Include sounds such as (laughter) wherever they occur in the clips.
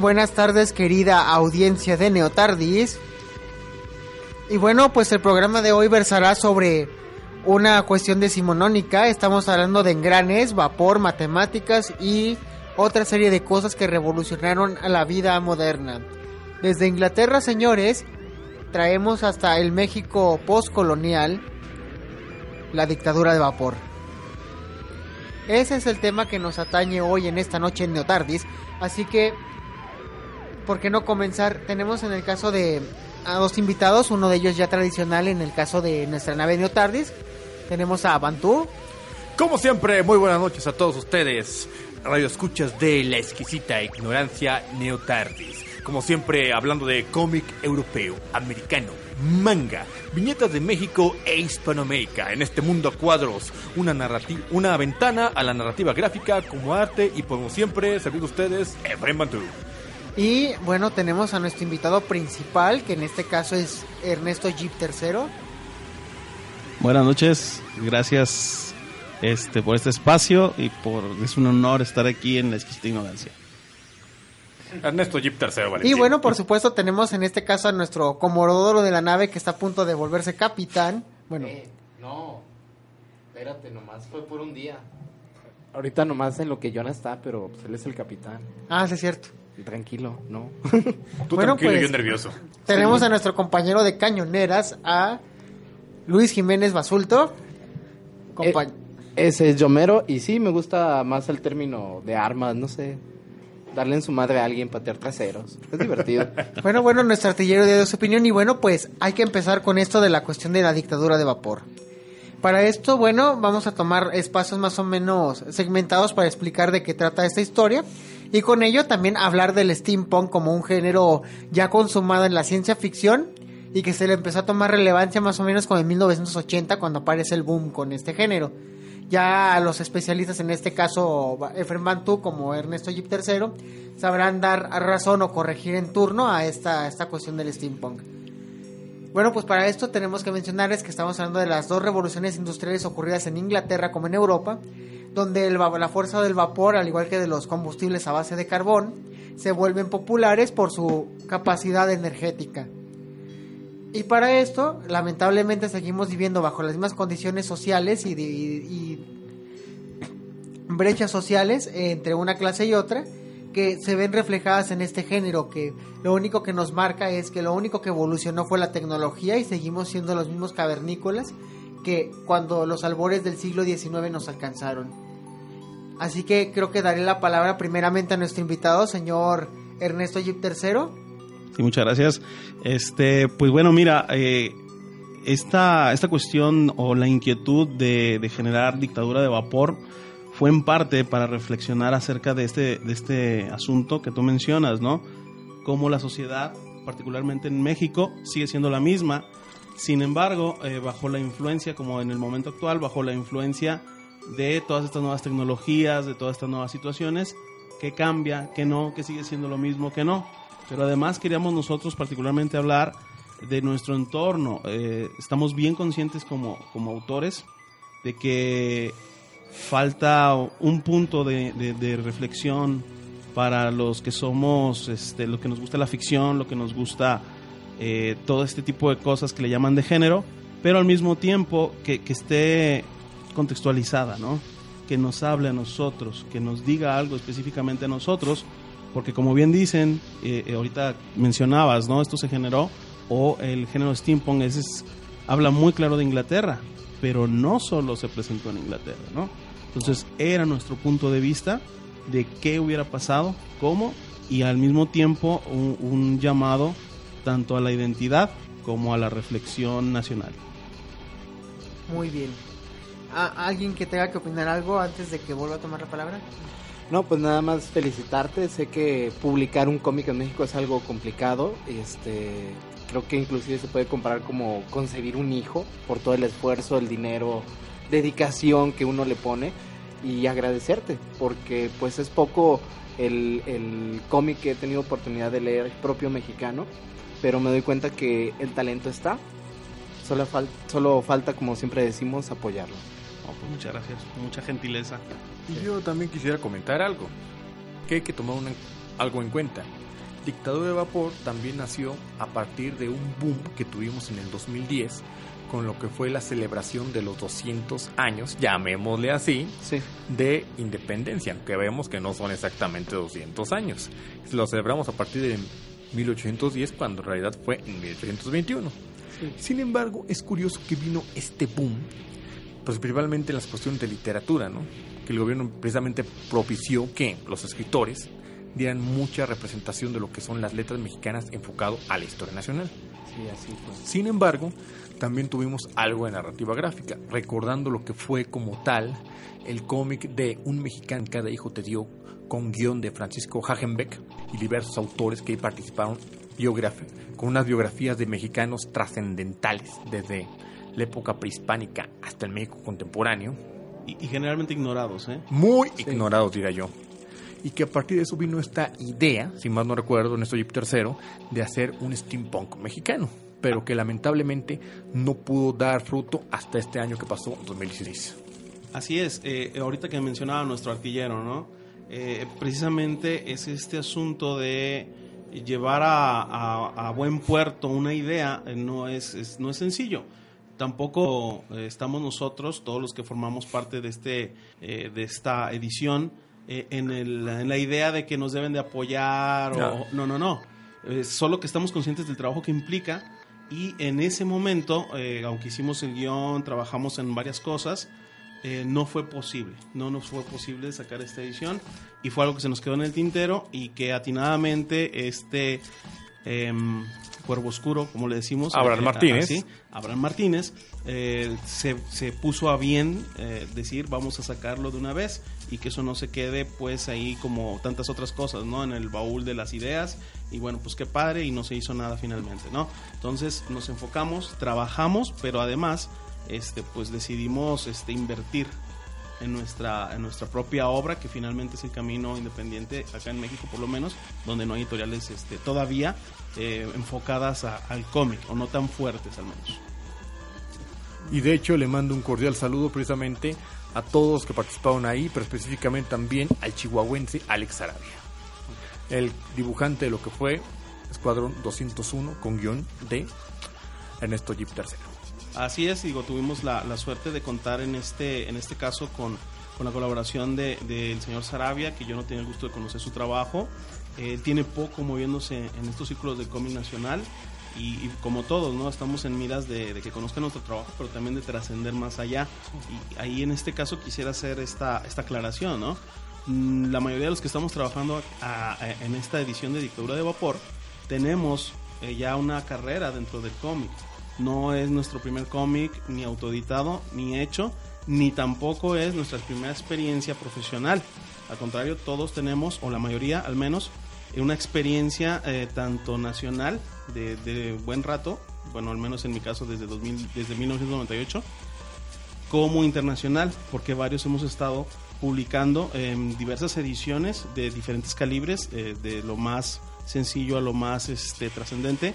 buenas tardes querida audiencia de Neotardis. Y bueno, pues el programa de hoy versará sobre una cuestión decimonónica. Estamos hablando de engranes, vapor, matemáticas y otra serie de cosas que revolucionaron a la vida moderna. Desde Inglaterra, señores, traemos hasta el México postcolonial la dictadura de vapor. Ese es el tema que nos atañe hoy en esta noche en Neotardis. Así que, ¿por qué no comenzar? Tenemos en el caso de a dos invitados, uno de ellos ya tradicional en el caso de nuestra nave Neotardis. Tenemos a Bantú. Como siempre, muy buenas noches a todos ustedes, radio escuchas de la exquisita ignorancia Neotardis. Como siempre, hablando de cómic europeo, americano, manga, viñetas de México e Hispanoamérica. En este mundo a cuadros, una, narrativa, una ventana a la narrativa gráfica como arte y como siempre, servido ustedes, Efraín Bantú. Y bueno, tenemos a nuestro invitado principal, que en este caso es Ernesto Jeep III. Buenas noches, gracias este, por este espacio y por es un honor estar aquí en la exquisita ignorancia. Ernesto Jeep III, vale. Y bueno, por supuesto, tenemos en este caso a nuestro comodoro de la nave que está a punto de volverse capitán. Bueno, Eh, no, espérate, nomás fue por un día. Ahorita nomás en lo que Jonah está, pero pues, él es el capitán. ah, sí es cierto. Tranquilo, ¿no? (laughs) Tú bueno, tranquilo y pues, yo nervioso. Tenemos a nuestro compañero de cañoneras, a Luis Jiménez Basulto. Compa- Eh, ese es Yomero y sí, me gusta más el término de armas, no sé. Darle en su madre a alguien, patear traseros. Es divertido. (laughs) Bueno, bueno, nuestro artillero dio su opinión y bueno, pues hay que empezar con esto de la cuestión de la dictadura de vapor. Para esto, bueno, vamos a tomar espacios más o menos segmentados para explicar de qué trata esta historia y con ello también hablar del steampunk como un género ya consumado en la ciencia ficción y que se le empezó a tomar relevancia más o menos como en 1980 cuando aparece el boom con este género. Ya los especialistas, en este caso Efrem Bantú como Ernesto Jeep III, sabrán dar razón o corregir en turno a esta, esta cuestión del steampunk. Bueno, pues para esto tenemos que mencionarles que estamos hablando de las dos revoluciones industriales ocurridas en Inglaterra como en Europa, donde la fuerza del vapor, al igual que de los combustibles a base de carbón, se vuelven populares por su capacidad energética. Y para esto, lamentablemente, seguimos viviendo bajo las mismas condiciones sociales y- y brechas sociales entre una clase y otra que se ven reflejadas en este género, que lo único que nos marca es que lo único que evolucionó fue la tecnología y seguimos siendo los mismos cavernícolas que cuando los albores del siglo XIX nos alcanzaron. Así que creo que daré la palabra primeramente a nuestro invitado, señor Ernesto Jeep III. Sí, muchas gracias. Este, pues bueno, mira, eh, esta, esta cuestión o la inquietud de, de generar dictadura de vapor fue en parte para reflexionar acerca de este, de este asunto que tú mencionas, ¿no? Cómo la sociedad, particularmente en México, sigue siendo la misma. Sin embargo, eh, bajo la influencia, como en el momento actual, bajo la influencia de todas estas nuevas tecnologías, de todas estas nuevas situaciones, que cambia, que no, que sigue siendo lo mismo, que no. Pero además queríamos nosotros particularmente hablar de nuestro entorno. Eh, estamos bien conscientes como, como autores de que falta un punto de, de, reflexión para los que somos, este, lo que nos gusta la ficción, lo que nos gusta eh, todo este tipo de cosas que le llaman de género, pero al mismo tiempo que, que esté contextualizada, ¿no? Que nos hable a nosotros, que nos diga algo específicamente a nosotros, porque como bien dicen, eh, eh, ahorita mencionabas, ¿no? Esto se generó, o el género steampunk es, habla muy claro de Inglaterra, pero no solo se presentó en Inglaterra, ¿no? Entonces era nuestro punto de vista de qué hubiera pasado, cómo, y al mismo tiempo un llamado tanto a la identidad como a la reflexión nacional. Muy bien. ¿Alguien que tenga que opinar algo antes de que vuelva a tomar la palabra? No, pues nada más felicitarte. Sé que publicar un cómic en México es algo complicado. Este, creo que inclusive se puede comparar como concebir un hijo por todo el esfuerzo, el dinero, dedicación que uno le pone y agradecerte porque pues es poco el, el cómic que he tenido oportunidad de leer propio mexicano, pero me doy cuenta que el talento está. Solo, solo falta, como siempre decimos, apoyarlo. Pues muchas gracias, mucha gentileza. Y yo también quisiera comentar algo, que hay que tomar algo en cuenta. Dictadura de Vapor también nació a partir de un boom que tuvimos en el 2010 con lo que fue la celebración de los 200 años, llamémosle así, de independencia, aunque vemos que no son exactamente 200 años. Lo celebramos a partir de 1810, cuando en realidad fue en 1821. Sin embargo, es curioso que vino este boom pues principalmente en las cuestiones de literatura, ¿no? Que el gobierno precisamente propició que los escritores dieran mucha representación de lo que son las letras mexicanas enfocado a la historia nacional. Sí, así fue. Sin embargo, también tuvimos algo de narrativa gráfica, recordando lo que fue como tal el cómic de Un mexicano cada hijo te dio, con guion de Francisco Hagenbeck y diversos autores que participaron con unas biografías de mexicanos trascendentales desde la época prehispánica hasta el México contemporáneo. Y, generalmente ignorados, ¿eh? Muy ignorados, diría yo. Y que a partir de eso vino esta idea, si más no recuerdo, en esto Jeep III, de hacer un steampunk mexicano, pero que lamentablemente no pudo dar fruto hasta este año que pasó, 2016. Así es, eh, ahorita que mencionaba nuestro artillero, ¿no? Eh, precisamente es este asunto de llevar a, buen puerto una idea, eh, no es, no es sencillo tampoco eh, estamos nosotros, todos los que formamos parte de, este, eh, de esta edición, eh, en, el, en, la idea de que nos deben de apoyar o no, no, no. solo que estamos conscientes del trabajo que implica y en ese momento, aunque hicimos el guion, trabajamos en varias cosas, no fue posible, no nos fue posible sacar esta edición y fue algo que se nos quedó en el tintero y que atinadamente este em, Cuervo Oscuro, como le decimos. Abraham eh, Martínez. Abraham Martínez eh, se, se, puso a bien eh, decir vamos a sacarlo de una vez y que eso no se quede pues ahí como tantas otras cosas, ¿no? En el baúl de las ideas y bueno, pues qué padre y no se hizo nada finalmente, ¿no? Entonces nos enfocamos, trabajamos, pero además este pues decidimos este invertir en nuestra, en nuestra propia obra, que finalmente es el camino independiente, acá en México por lo menos, donde no hay editoriales este, todavía eh, enfocadas al cómic, o no tan fuertes al menos. Y de hecho le mando un cordial saludo precisamente a todos que participaron ahí, pero específicamente también al chihuahuense Alex Arabia, el dibujante de lo que fue Escuadrón 201 con guion de Ernesto Jeep III. Así es, digo, tuvimos la, suerte de contar en este, en este caso con, la colaboración del de, señor Sarabia, que yo no tenía el gusto de conocer su trabajo. Tiene poco moviéndose en estos círculos de cómic nacional y, como todos, ¿no? Estamos en miras de, que conozcan nuestro trabajo, pero también de trascender más allá. Y ahí en este caso quisiera hacer esta, esta aclaración, ¿no? Mm, la mayoría de los que estamos trabajando en esta edición de Dictadura de Vapor tenemos eh, ya una carrera dentro del cómic no es nuestro primer cómic ni autoeditado, ni hecho, ni tampoco es nuestra primera experiencia profesional. Al contrario, todos tenemos, o la mayoría al menos, una experiencia eh, tanto nacional de, buen rato, bueno, al menos en mi caso desde, 2000, desde 1998, como internacional, porque varios hemos estado publicando en diversas ediciones de diferentes calibres, eh, de lo más sencillo a lo más este, trascendente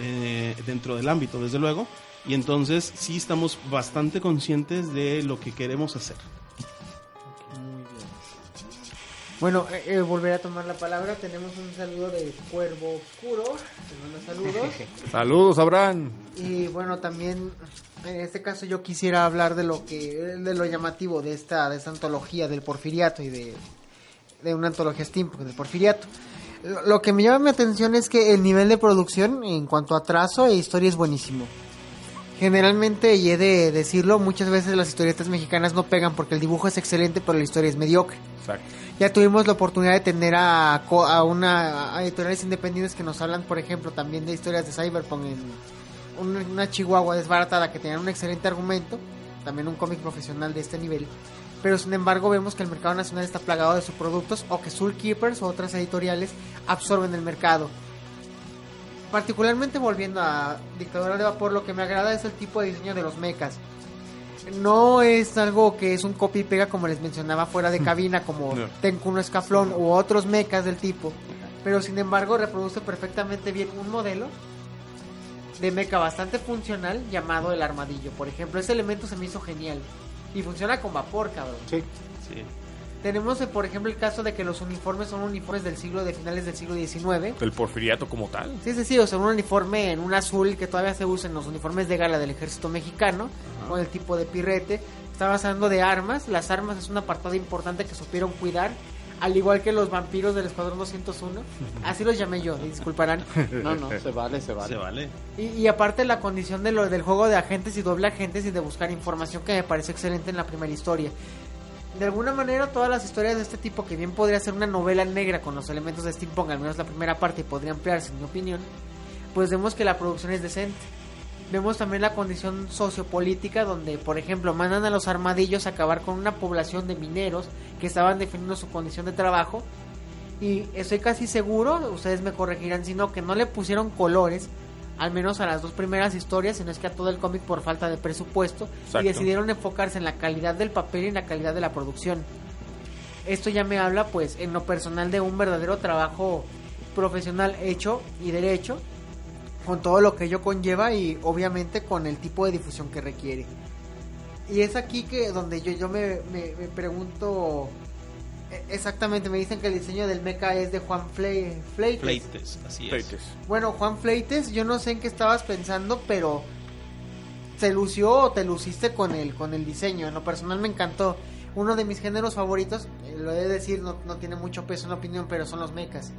eh, dentro del ámbito, desde luego. Y entonces sí estamos bastante conscientes de lo que queremos hacer. Bueno, eh, eh, volveré a tomar la palabra. Tenemos un saludo de Cuervo Oscuro. saludos. (laughs) saludos, Abraham. Y bueno, también en este caso yo quisiera hablar de lo que de lo llamativo de esta de esta antología del Porfiriato y de, de una antología steampunk del Porfiriato. Lo que me llama mi atención es que el nivel de producción en cuanto a trazo e historia es buenísimo. Generalmente, y he de decirlo, muchas veces las historietas mexicanas no pegan porque el dibujo es excelente, pero la historia es mediocre. Exacto. Ya tuvimos la oportunidad de tener a, a una a editoriales independientes que nos hablan, por ejemplo, también de historias de Cyberpunk en una Chihuahua desbaratada que tenían un excelente argumento, también un cómic profesional de este nivel pero sin embargo vemos que el mercado nacional está plagado de sus productos o que Soul Keepers o otras editoriales absorben el mercado. Particularmente volviendo a Dictadura de Vapor, lo que me agrada es el tipo de diseño de los mechas. No es algo que es un copy y pega como les mencionaba fuera de cabina, como no. Tenkuno Escaflón u otros mechas del tipo. Pero sin embargo reproduce perfectamente bien un modelo de mecha bastante funcional llamado el armadillo. Por ejemplo, ese elemento se me hizo genial. Y funciona con vapor, cabrón. Sí. Sí. Tenemos, eh, por ejemplo, el caso de que los uniformes son uniformes del siglo de finales del siglo XIX. ¿El porfiriato como tal? Sí, sí, sí. O sea, un uniforme en un azul que todavía se usa en los uniformes de gala del ejército mexicano, Ajá. con el tipo de pirrete. Estamos hablando de armas. Las armas es un apartado importante que supieron cuidar. Al igual que los vampiros del Escuadrón 201. Así los llamé yo, disculparán. No, no, se vale, se vale. Se vale. Y, y aparte la condición de lo, del juego de agentes y doble agentes y de buscar información que me parece excelente en la primera historia. De alguna manera todas las historias de este tipo, que bien podría ser una novela negra con los elementos de steampunk, al menos la primera parte, y podría ampliarse en mi opinión, pues vemos que la producción es decente. Vemos también la condición sociopolítica donde, por ejemplo, mandan a los armadillos a acabar con una población de mineros que estaban definiendo su condición de trabajo. Y estoy casi seguro, ustedes me corregirán, sino que no le pusieron colores, al menos a las dos primeras historias, sino es que a todo el cómic por falta de presupuesto, Exacto. y decidieron enfocarse en la calidad del papel y en la calidad de la producción. Esto ya me habla, pues, en lo personal de un verdadero trabajo profesional hecho y derecho, con todo lo que ello conlleva y obviamente con el tipo de difusión que requiere. Y es aquí que donde yo, yo me, me, me pregunto exactamente, me dicen que el diseño del mecha es de Juan Fle Fleites. Fleites, así es. Fleites. Bueno, Juan Fleites, yo no sé en qué estabas pensando, pero se lució o te luciste con el, con el diseño. En lo personal me encantó. Uno de mis géneros favoritos, eh, lo he de decir, no, no tiene mucho peso en la opinión, pero son los mechas.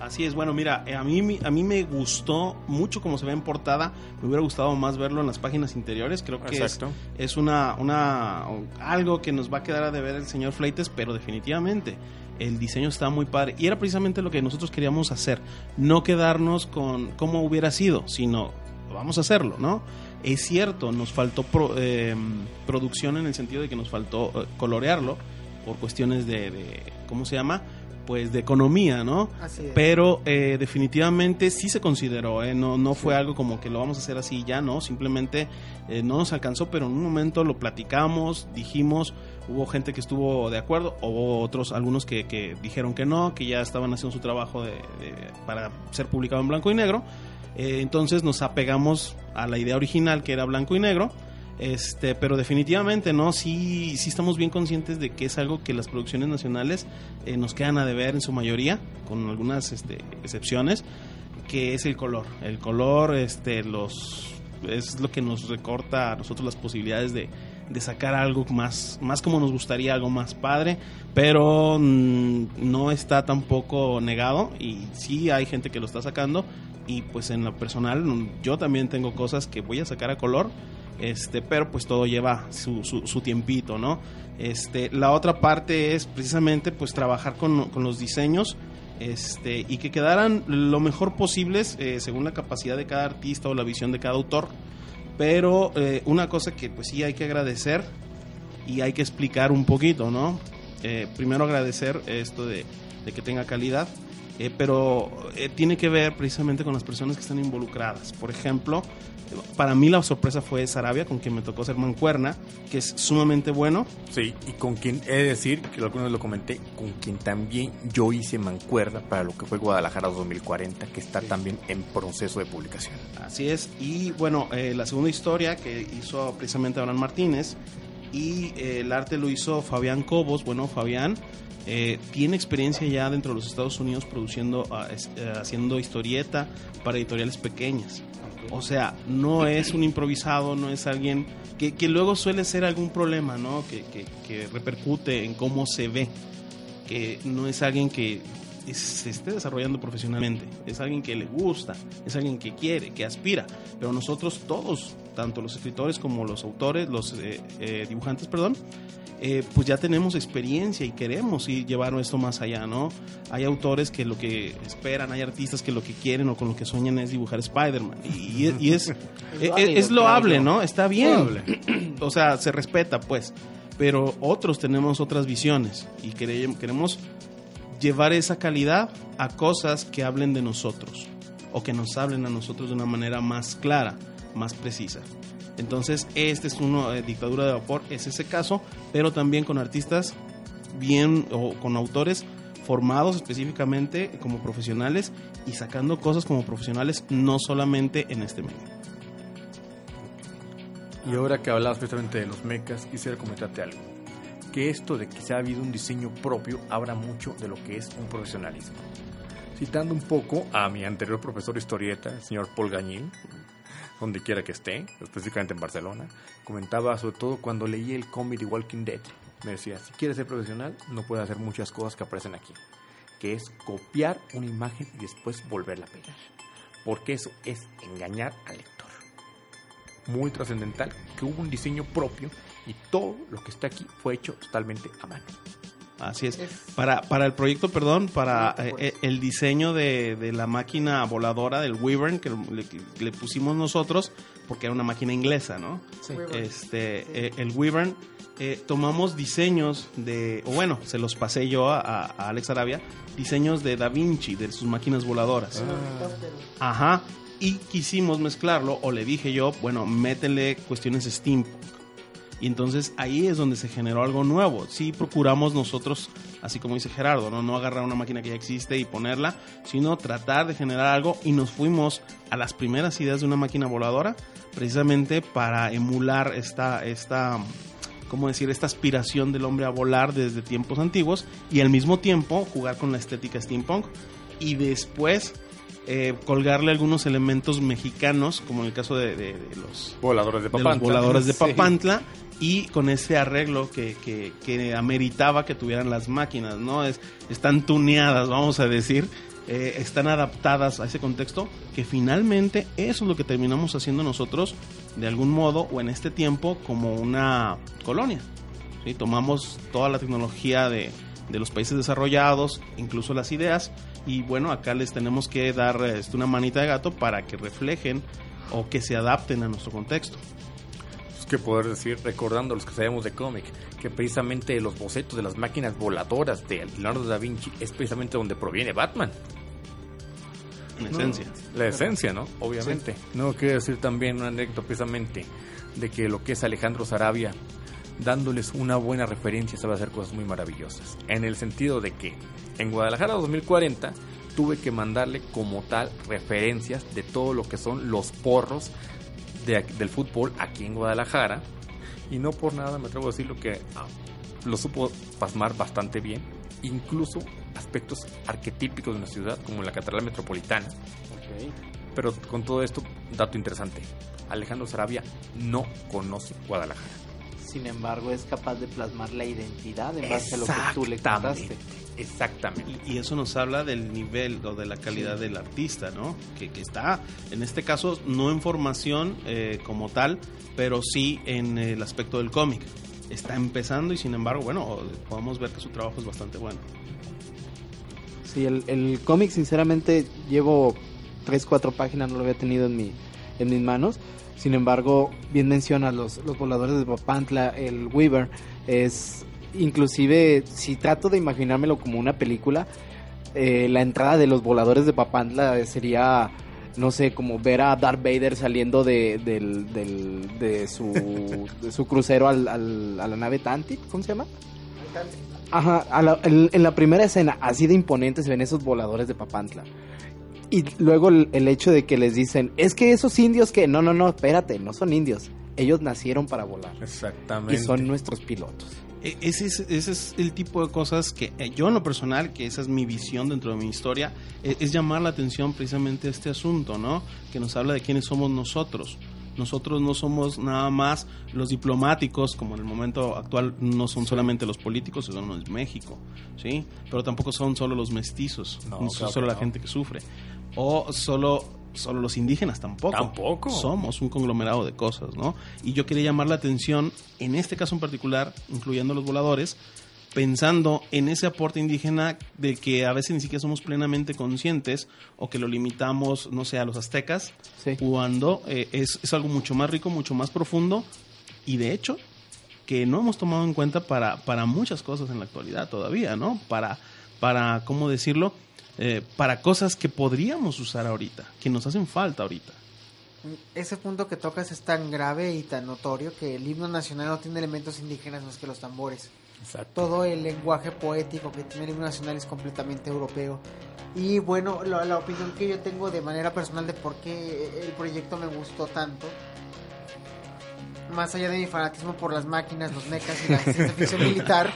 Así es, bueno, mira, eh, a mí, a mí me gustó mucho como se ve en portada. Me hubiera gustado más verlo en las páginas interiores. Creo que es, es, una, una algo que nos va a quedar a deber el señor Fleites, pero definitivamente el diseño está muy padre. Y era precisamente lo que nosotros queríamos hacer. No quedarnos con cómo hubiera sido, sino vamos a hacerlo, ¿no? Es cierto, nos faltó pro, eh, producción en el sentido de que nos faltó eh, colorearlo por cuestiones de, de ¿cómo se llama? Pues de economía, ¿no? Así es. Pero eh, definitivamente sí se consideró, ¿eh? no, no fue algo como que lo vamos a hacer así ya, ¿no? Simplemente eh, no nos alcanzó, pero en un momento lo platicamos, dijimos, hubo gente que estuvo de acuerdo, hubo otros, algunos que, que dijeron que no, que ya estaban haciendo su trabajo de, de, para ser publicado en blanco y negro. Eh, entonces nos apegamos a la idea original que era blanco y negro este, pero definitivamente, ¿no? Sí, sí estamos bien conscientes de que es algo que las producciones nacionales eh, nos quedan a deber en su mayoría, con algunas este, excepciones, que es el color. El color, este, los es lo que nos recorta a nosotros las posibilidades de, de sacar algo más, más como nos gustaría, algo más padre, pero mmm, no está tampoco negado y sí hay gente que lo está sacando y pues en lo personal yo también tengo cosas que voy a sacar a color este, pero pues todo lleva su, su, su, tiempito, ¿no? Este, la otra parte es precisamente pues trabajar con, con los diseños este, y que quedaran lo mejor posibles eh, según la capacidad de cada artista o la visión de cada autor Pero eh, una cosa que pues sí hay que agradecer y hay que explicar un poquito, ¿no? Eh, primero agradecer esto de, de que tenga calidad, eh, pero eh, tiene que ver precisamente con las personas que están involucradas. Por ejemplo, para mí la sorpresa fue Sarabia, con quien me tocó ser mancuerna, que es sumamente bueno. Sí, y con quien he de decir, que alguna vez lo comenté, con quien también yo hice mancuerna para lo que fue Guadalajara 2040, que está también en proceso de publicación. Así es. Y bueno, eh, la segunda historia que hizo precisamente Abraham Martínez y eh, el arte lo hizo Fabián Cobos. Bueno, Fabián eh, tiene experiencia ya dentro de los Estados Unidos produciendo, es- eh, haciendo historieta para editoriales pequeñas. O sea, no es un improvisado, no es alguien que, que luego suele ser algún problema, ¿no? Que, que- que repercute en cómo se ve. Que no es alguien que se esté desarrollando profesionalmente. Es alguien que le gusta, es alguien que quiere, que aspira. Pero nosotros todos, tanto los escritores como los autores, los eh, eh, dibujantes, perdón, eh, pues ya tenemos experiencia y queremos ir llevar esto más allá, ¿no? Hay autores que lo que esperan, hay artistas que lo que quieren o con lo que sueñan es dibujar Spider-Man. Y, y- y (laughs) es, es, válido, es loable, claro. ¿no? Está bien. (clears throat) o sea, se respeta, pues. Pero otros tenemos otras visiones y quere- queremos llevar esa calidad a cosas que hablen de nosotros o que nos hablen a nosotros de una manera más clara, más precisa. Entonces, este es uno, eh, Dictadura de Vapor, es ese caso, pero también con artistas bien o con autores formados específicamente como profesionales y sacando cosas como profesionales, no solamente en este medio. Y ahora que hablabas precisamente de los mecas, quisiera comentarte algo. Que esto de que se ha habido un diseño propio habla mucho de lo que es un profesionalismo. Citando un poco a mi anterior profesor de historieta, el señor Paul Gañín, donde quiera que esté, específicamente en Barcelona, comentaba sobre todo cuando leí el cómic de Walking Dead. Me decía, si quieres ser profesional, no puedes hacer muchas cosas que aparecen aquí. Que es copiar una imagen y después volverla a pegar. Porque eso es engañar al lector muy trascendental que hubo un diseño propio y todo lo que está aquí fue hecho totalmente a mano. Así es. Es- Para, para el proyecto, perdón, para eh, eh, el diseño de, de la máquina voladora del Wyvern que le, pusimos nosotros, porque era una máquina inglesa, ¿no? Sí. Este, eh, el Wyvern, eh, tomamos diseños de, o bueno, se los pasé yo a, a- a Alex Arabia, diseños de Da Vinci, de sus máquinas voladoras. Ajá. Y quisimos mezclarlo, o le dije yo, bueno, métele cuestiones steampunk. Y entonces ahí es donde se generó algo nuevo. Sí procuramos nosotros, así como dice Gerardo, no, no agarrar una máquina que ya existe y ponerla, sino tratar de generar algo y nos fuimos a las primeras ideas de una máquina voladora, precisamente para emular esta, esta, ¿cómo decir? Esta aspiración del hombre a volar desde tiempos antiguos y al mismo tiempo jugar con la estética steampunk y después eh, colgarle algunos elementos mexicanos, como en el caso de, de- de los Voladores de de los Papantla. voladores de Sí. Papantla y con ese arreglo que, que, que ameritaba que tuvieran las máquinas, ¿no? Es, están tuneadas, vamos a decir, eh, están adaptadas a ese contexto, que finalmente eso es lo que terminamos haciendo nosotros de algún modo o en este tiempo como una colonia. ¿sí? Tomamos toda la tecnología de, de los países desarrollados, incluso las ideas, y bueno, acá les tenemos que dar este, una manita de gato para que reflejen o que se adapten a nuestro contexto. ¿Qué poder decir? Recordando los que sabemos de cómic, que precisamente los bocetos de las máquinas voladoras de Leonardo da Vinci es precisamente donde proviene Batman. En esencia. La esencia, ¿no? Obviamente. No quiero decir también una anécdota precisamente de que lo que es Alejandro Sarabia, dándoles una buena referencia, sabe hacer cosas muy maravillosas. En el sentido de que en Guadalajara 2040 tuve que mandarle como tal referencias de todo lo que son los porros de- del fútbol aquí en Guadalajara. Y no por nada me atrevo a decir lo que ah, lo supo pasmar bastante bien. Incluso aspectos arquetípicos de una ciudad como la Catedral Metropolitana. Pero con todo esto, dato interesante. Alejandro Sarabia no conoce Guadalajara. Sin embargo, es capaz de plasmar la identidad en base a lo que tú le contaste. Exactamente. Y, y eso nos habla del nivel o de la calidad del artista, ¿no? Que, que está, en este caso, no en formación eh, como tal, pero sí en el aspecto del cómic. Está empezando y sin embargo, bueno, podemos ver que su trabajo es bastante bueno. Sí, el, el cómic, sinceramente, llevo 3, 4 páginas, no lo había tenido en, mi, en mis manos. Sin embargo, bien mencionas los, los voladores de Papantla, el Weaver, es inclusive, si trato de imaginármelo como una película, eh, la entrada de los voladores de Papantla sería, no sé, como ver a Darth Vader saliendo de, del, del- de, su, de su crucero al, al- a la nave Tantic, ¿cómo se llama? Ajá, a la- en, en la primera escena, así de imponentes se ven esos voladores de Papantla. Y luego el, el hecho de que les dicen, es que esos indios que, no, no, no, espérate, no son indios. Ellos nacieron para volar. Exactamente. Y son nuestros pilotos. E- Ese es, ese es el tipo de cosas que eh, yo en lo personal, que esa es mi visión dentro de mi historia, e- es, llamar la atención precisamente a este asunto, ¿no? Que nos habla de quiénes somos nosotros. Nosotros no somos nada más los diplomáticos, como en el momento actual no son solamente los políticos, eso no es México, ¿sí? Pero tampoco son solo los mestizos, No, no, son claro solo la gente que sufre. O solo, solo los indígenas tampoco. Tampoco. Somos un conglomerado de cosas, ¿no? Y yo quería llamar la atención, en este caso en particular, incluyendo los voladores, pensando en ese aporte indígena de que a veces ni siquiera somos plenamente conscientes o que lo limitamos, no sé, a los aztecas, Sí. cuando eh, es, es algo mucho más rico, mucho más profundo y de hecho que no hemos tomado en cuenta para, para muchas cosas en la actualidad todavía, ¿no? Para, para ¿cómo decirlo? Eh, para cosas que podríamos usar ahorita, que nos hacen falta ahorita. Ese punto que tocas es tan grave y tan notorio que el himno nacional no tiene elementos indígenas más que los tambores. Exacto. Todo el lenguaje poético que tiene el himno nacional es completamente europeo. Y bueno, la, la opinión que yo tengo de manera personal de por qué el proyecto me gustó tanto, más allá de mi fanatismo por las máquinas, los mechas y la ciencia ficción (laughs) militar,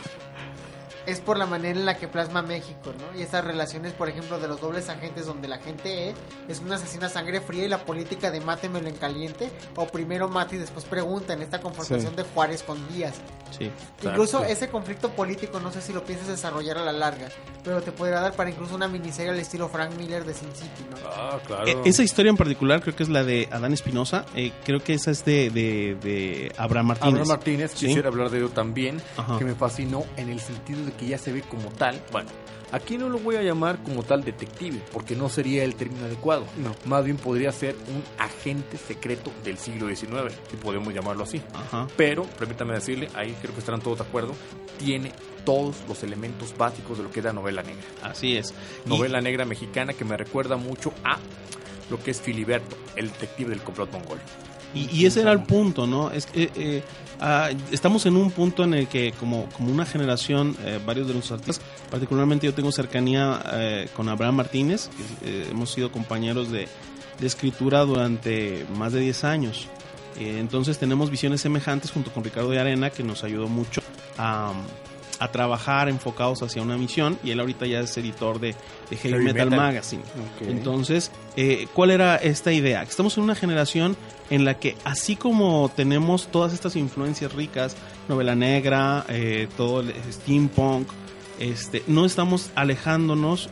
es por la manera en la que plasma México, ¿no? Y esas relaciones, por ejemplo, de los dobles agentes donde la gente E es una asesina sangre fría y la política de mátemelo en caliente, o primero mate y después pregunta en esta confrontación Sí. de Juárez con Díaz. Sí. Incluso ese conflicto político, no sé si lo piensas desarrollar a la larga, pero te podría dar para incluso una miniserie al estilo Frank Miller de Sin City, ¿no? Ah, claro. E- Esa historia en particular creo que es la de Adán Espinosa, eh, creo que esa es de, de, de Abraham Martínez. Abraham Martínez, Sí. quisiera hablar de ello también, Ajá. que me fascinó en el sentido de que ya se ve como tal. Bueno, aquí no lo voy a llamar como tal detective, porque no sería el término adecuado. No. Más bien podría ser un agente secreto del siglo XIX, si podemos llamarlo así. Ajá. Pero, permítame decirle, ahí creo que estarán todos de acuerdo, tiene todos los elementos básicos de lo que es la novela negra. Así es. Y- Novela negra mexicana que me recuerda mucho a lo que es Filiberto, el detective del complot mongol. Y, y ese era el punto, ¿no? Es que eh, ah, estamos en un punto en el que como, como una generación, eh, varios de nuestros artistas, particularmente yo tengo cercanía eh, con Abraham Martínez, que, eh, hemos sido compañeros de, de escritura durante más de 10 años. Eh, entonces tenemos visiones semejantes junto con Ricardo de Arena, que nos ayudó mucho a, a trabajar enfocados hacia una misión, y él ahorita ya es editor de, de Heavy, Heavy Metal, Metal. Magazine. Entonces, eh, ¿cuál era esta idea? Estamos en una generación en la que así como tenemos todas estas influencias ricas, novela negra, eh, todo el steampunk, este, no estamos alejándonos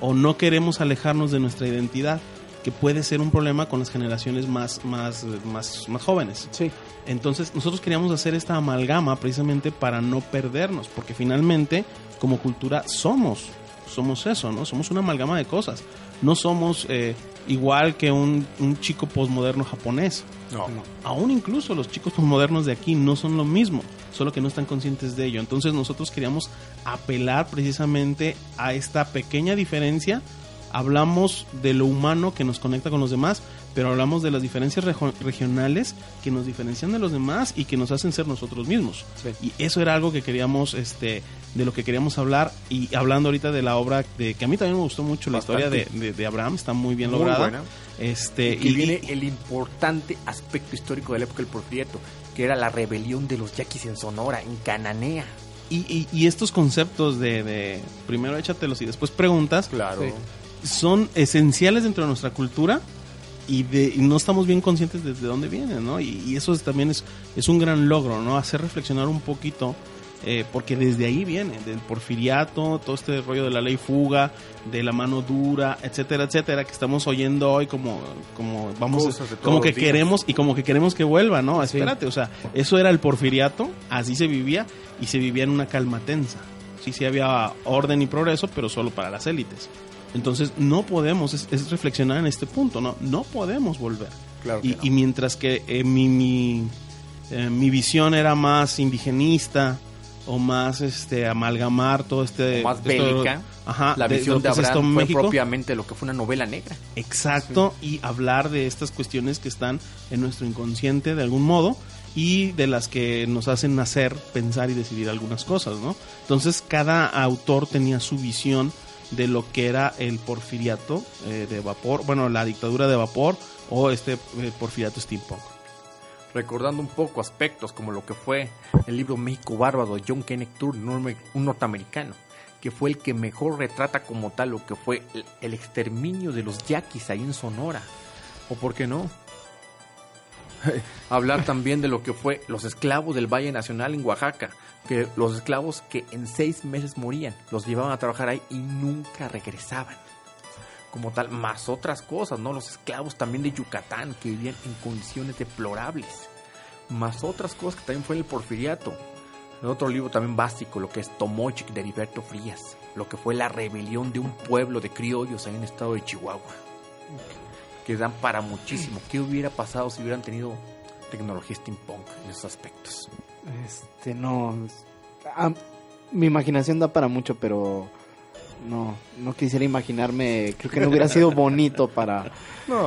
o no queremos alejarnos de nuestra identidad, que puede ser un problema con las generaciones más, más, más, más jóvenes. Sí. Entonces nosotros queríamos hacer esta amalgama precisamente para no perdernos, porque finalmente como cultura somos, somos eso, ¿no? Somos una amalgama de cosas. No somos eh, igual que un, un chico posmoderno japonés. No, Aún incluso los chicos posmodernos de aquí no son lo mismo, solo que no están conscientes de ello. Entonces nosotros queríamos apelar precisamente a esta pequeña diferencia. Hablamos de lo humano que nos conecta con los demás, pero hablamos de las diferencias rejo- regionales que nos diferencian de los demás y que nos hacen ser nosotros mismos. Sí. Y eso era algo que queríamos, este, de lo que queríamos hablar. Y hablando ahorita de la obra de que a mí también me gustó mucho la historia de, de- de Abraham, está muy bien Muy lograda. buena. Este, que y- viene el importante aspecto histórico de la época del porfiriato, que era la rebelión de los yaquis en Sonora, en Cananea. Y, y- y estos conceptos de, de primero échatelos y después preguntas Claro. Sí. Son esenciales dentro de nuestra cultura y, de, y no estamos bien conscientes desde dónde vienen, ¿no? Y, y eso es- también es, es un gran logro, ¿no? Hacer reflexionar un poquito, eh, porque desde ahí viene, del porfiriato, todo este rollo de la ley fuga, de la mano dura, etcétera, etcétera, que estamos oyendo hoy como, como vamos, como que queremos y como que queremos que vuelva, ¿no? Espérate, o sea, eso era el porfiriato, así se vivía y se vivía en una calma tensa. Sí, sí había orden y progreso, pero solo para las élites. Entonces no podemos, es, es reflexionar en este punto, ¿no? No podemos volver. Claro y, no. y mientras que eh, mi, mi, eh, mi visión era más indigenista o más este amalgamar todo este O más esto- bélica, ajá, La de- visión de es Abraham fue México. propiamente lo que fue una novela negra. Exacto, y hablar de estas cuestiones que están en nuestro inconsciente de algún modo y de las que nos hacen nacer, pensar y decidir algunas cosas, ¿no? Entonces cada autor tenía su visión de lo que era el porfiriato eh, de vapor, bueno, la dictadura de vapor o este eh, porfiriato steampunk. recordando un poco aspectos como lo que fue el libro México Bárbaro de John Kenneth Turner, un norteamericano, que fue el que mejor retrata como tal lo que fue el, el exterminio de los yaquis ahí en Sonora. ¿O por qué no? (laughs) Hablar también de lo que fue los esclavos del Valle Nacional en Oaxaca, que los esclavos que en seis meses morían, los llevaban a trabajar ahí y nunca regresaban como tal, más otras cosas, ¿no? Los esclavos también de Yucatán que vivían en condiciones deplorables, más otras cosas que también fue el porfiriato. En otro libro también básico, lo que es Tomochic de Heriberto Frías, lo que fue la rebelión de un pueblo de criollos en el estado de Chihuahua, que dan para muchísimo. ¿Qué hubiera pasado si hubieran tenido tecnología steampunk en esos aspectos? Este, no. ah, mi imaginación da para mucho, pero no, no quisiera imaginarme. Creo que no hubiera sido (laughs) bonito para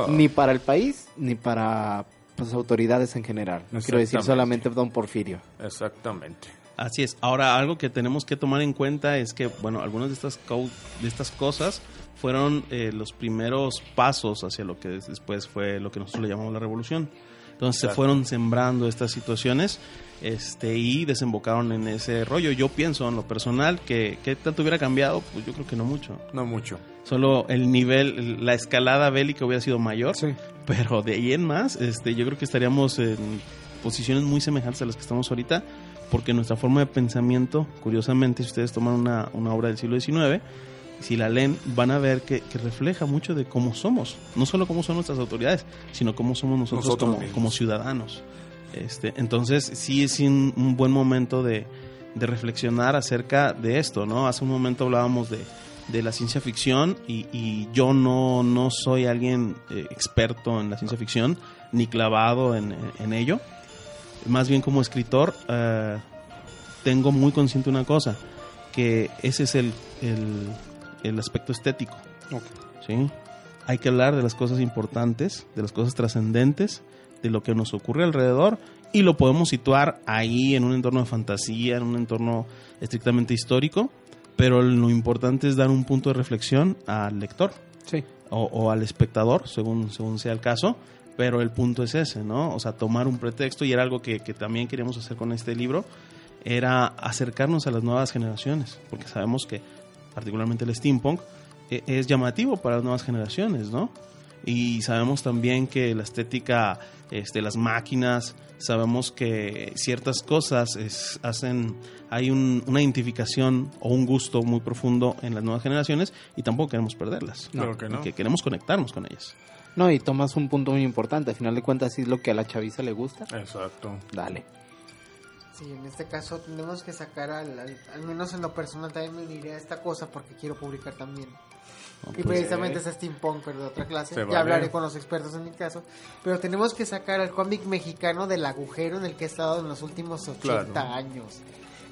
ni para el país ni para pues autoridades en general. No quiero decir solamente Don Porfirio. Exactamente. Así es. Ahora, algo que tenemos que tomar en cuenta es que, bueno, algunas de estas, co- de estas cosas fueron eh, los primeros pasos hacia lo que después fue lo que nosotros le llamamos la revolución. Entonces se fueron sembrando estas situaciones este, y desembocaron en ese rollo. Yo pienso en lo personal que, que tanto hubiera cambiado, pues yo creo que no mucho. No mucho. Solo el nivel, la escalada bélica hubiera sido mayor, Sí. pero de ahí en más, este, yo creo que estaríamos en posiciones muy semejantes a las que estamos ahorita, porque nuestra forma de pensamiento, curiosamente, si ustedes toman una, una obra del siglo XIX, si la leen, van a ver que, que refleja mucho de cómo somos, no solo cómo son nuestras autoridades, sino cómo somos nosotros, Nosotros como, mismos. como ciudadanos. Este, entonces, sí es un, un buen momento de, de reflexionar acerca de esto, ¿no? Hace un momento hablábamos de, de la ciencia ficción y, y yo no, no soy alguien eh, experto en la ciencia ficción ni clavado en, en ello. Más bien como escritor eh, tengo muy consciente una cosa, que ese es el, el, el aspecto estético. ¿sí? Hay que hablar de las cosas importantes, de las cosas trascendentes, de lo que nos ocurre alrededor y lo podemos situar ahí en un entorno de fantasía, en un entorno estrictamente histórico, pero lo importante es dar un punto de reflexión al lector Sí. o, o al espectador, según, según sea el caso, pero el punto es ese, ¿no? O sea, tomar un pretexto y era algo que, que también queríamos hacer con este libro, era acercarnos a las nuevas generaciones, porque sabemos que particularmente el steampunk eh, es llamativo para las nuevas generaciones, ¿no? Y sabemos también que la estética, este, las máquinas, sabemos que ciertas cosas es- hacen, hay un- una identificación o un gusto muy profundo en las nuevas generaciones y tampoco queremos perderlas. Claro que no. Que queremos conectarnos con ellas. No, y tomas un punto muy importante. Al final de cuentas, si es lo que a la chaviza le gusta, Exacto. dale. Sí, en este caso tenemos que sacar al, al, al menos en lo personal también me uniré a esta cosa porque quiero publicar también. y precisamente es steampunk, pero de otra clase. Se ya vale. hablaré con los expertos en mi caso. Pero tenemos que sacar al cómic mexicano del agujero en el que he estado en los últimos 80 Claro. años.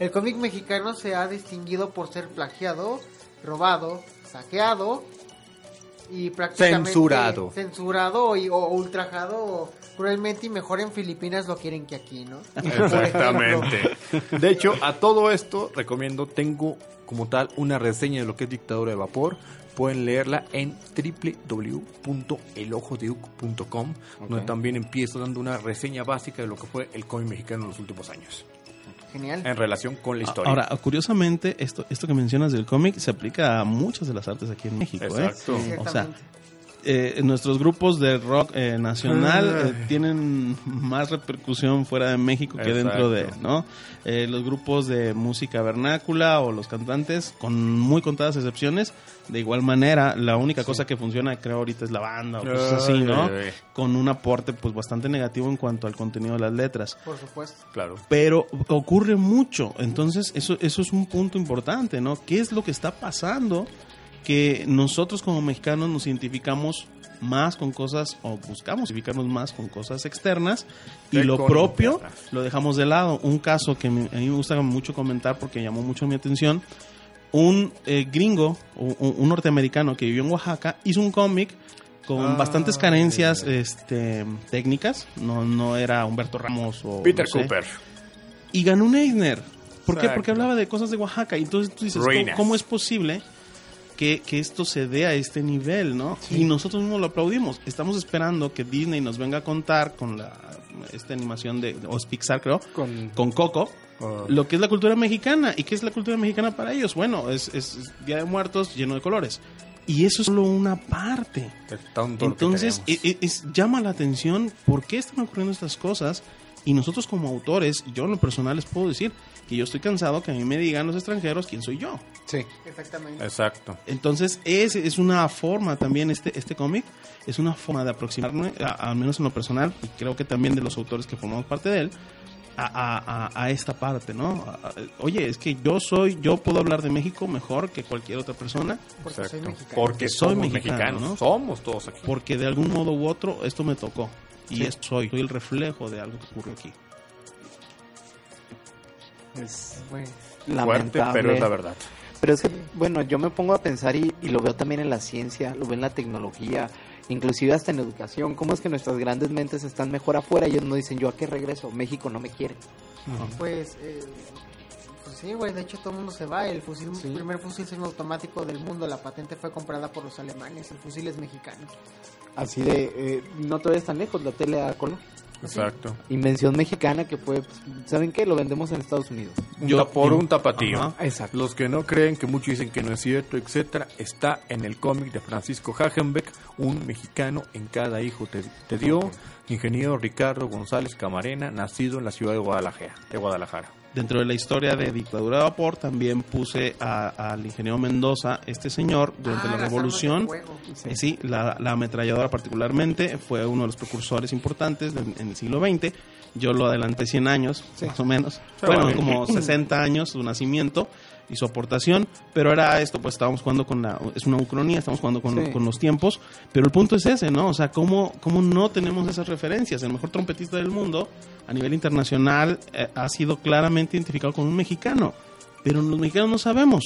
El cómic mexicano se ha distinguido por ser plagiado, robado, saqueado y prácticamente Censurado. censurado y, o ultrajado cruelmente y mejor en Filipinas lo quieren que aquí, ¿no? (laughs) Exactamente. (laughs) De hecho, a todo esto recomiendo, tengo como tal una reseña de lo que es Dictadura de Vapor. Pueden leerla en www.elojodeuc.com, donde también empiezo dando una reseña básica de lo que fue el cómic mexicano en los últimos años, Genial. en relación con la historia. Ahora, curiosamente, esto, esto que mencionas del cómic se aplica a muchas de las artes aquí en México. ¿eh? Exacto. Sí, O sea. Eh, nuestros grupos de rock eh, nacional eh, tienen más repercusión fuera de México que dentro de. ¿no? Eh, los grupos de música vernácula o los cantantes, con muy contadas excepciones, de igual manera, la única cosa que funciona, creo, ahorita es la banda o cosas así, Ay, ¿no? ay, ay. Con un aporte, pues, bastante negativo en cuanto al contenido de las letras Por supuesto. Claro. pero ocurre mucho. Entonces, eso, eso es un punto importante, ¿no? ¿Qué es lo que está pasando que nosotros como mexicanos nos identificamos más con cosas, o buscamos identificarnos más con cosas externas, y lo propio lo dejamos de lado. Un caso que me- a mí me gusta mucho comentar porque llamó mucho mi atención, un eh, gringo, un, un norteamericano que vivió en Oaxaca, hizo un cómic con Ah, bastantes carencias este, técnicas, no, no era Humberto Ramos o... Peter no sé, Cooper. y ganó un Eisner. ¿Por qué? Exacto. Porque hablaba de cosas de Oaxaca. Y entonces tú dices, ¿cómo, Ruinas. cómo es posible que, que esto se dé a este nivel, no? Y nosotros mismos lo aplaudimos. Estamos esperando que Disney nos venga a contar con la esta animación de, o Pixar creo, Con- con Coco, Ah. lo que es la cultura mexicana. ¿Y qué es la cultura mexicana para ellos? Bueno, es, es Día de Muertos lleno de colores. Y eso es solo una parte. Entonces, e- e- es- llama la atención por qué están ocurriendo estas cosas. Y nosotros como autores, yo en lo personal les puedo decir que yo estoy cansado que a mí me digan los extranjeros quién soy yo. Sí. Exactamente. Exacto. Entonces, es, es una forma también, este, este cómic, es una forma de aproximarme, a- al menos en lo personal, y creo que también de los autores que formamos parte de él, a, a- a- a esta parte, ¿no? A- a- oye, es que yo soy, yo puedo hablar de México mejor que cualquier otra persona, Porque soy mexicano. Porque Soy somos mexicano, mexicanos. ¿no? Somos todos aquí. porque de algún modo u otro esto me tocó. Y Sí. soy, soy el reflejo de algo que ocurrió aquí. Es Bueno, Fuerte, lamentable. pero es la verdad. Pero es que, bueno, yo me pongo a pensar y, y lo veo también en la ciencia, lo veo en la tecnología, inclusive hasta en educación. ¿Cómo es que nuestras grandes mentes están mejor afuera y ellos no dicen, yo a qué regreso? México no me quiere. pues, eh, pues sí, güey, de hecho todo el mundo se va. El fusil, Sí. el primer fusil semiautomático del mundo, la patente fue comprada por los alemanes. El fusil es mexicano. Así de, eh, no te vayas tan lejos, la tele a color. Exacto. Invención mexicana que fue, pues, ¿saben qué? Lo vendemos en Estados Unidos. Un Yo- por un tapatío. Ajá. Exacto. Los que no creen, que muchos dicen que no es cierto, etcétera, está en el cómic de Francisco Hagenbeck, un mexicano en cada hijo te, te dio, ingeniero Ricardo González Camarena, nacido en la ciudad de Guadalajara. De Guadalajara. Dentro de la historia de dictadura de vapor también puse al ingeniero Mendoza, este señor, durante Ah, la revolución. fuego. Eh, Sí, la, la ametralladora particularmente fue uno de los precursores importantes de- en el siglo XX. Yo lo adelanté 100 años, más o menos. Sí, bueno, como (clears throat) 60 años su nacimiento y su aportación. Pero era esto, pues estábamos jugando con la... Es una ucronía, estamos jugando con, Sí. con los tiempos. Pero el punto es ese, ¿no? O sea, ¿cómo, ¿cómo no tenemos esas referencias? El mejor trompetista del mundo a nivel internacional eh, ha sido claramente identificado con un mexicano. Pero los mexicanos no sabemos.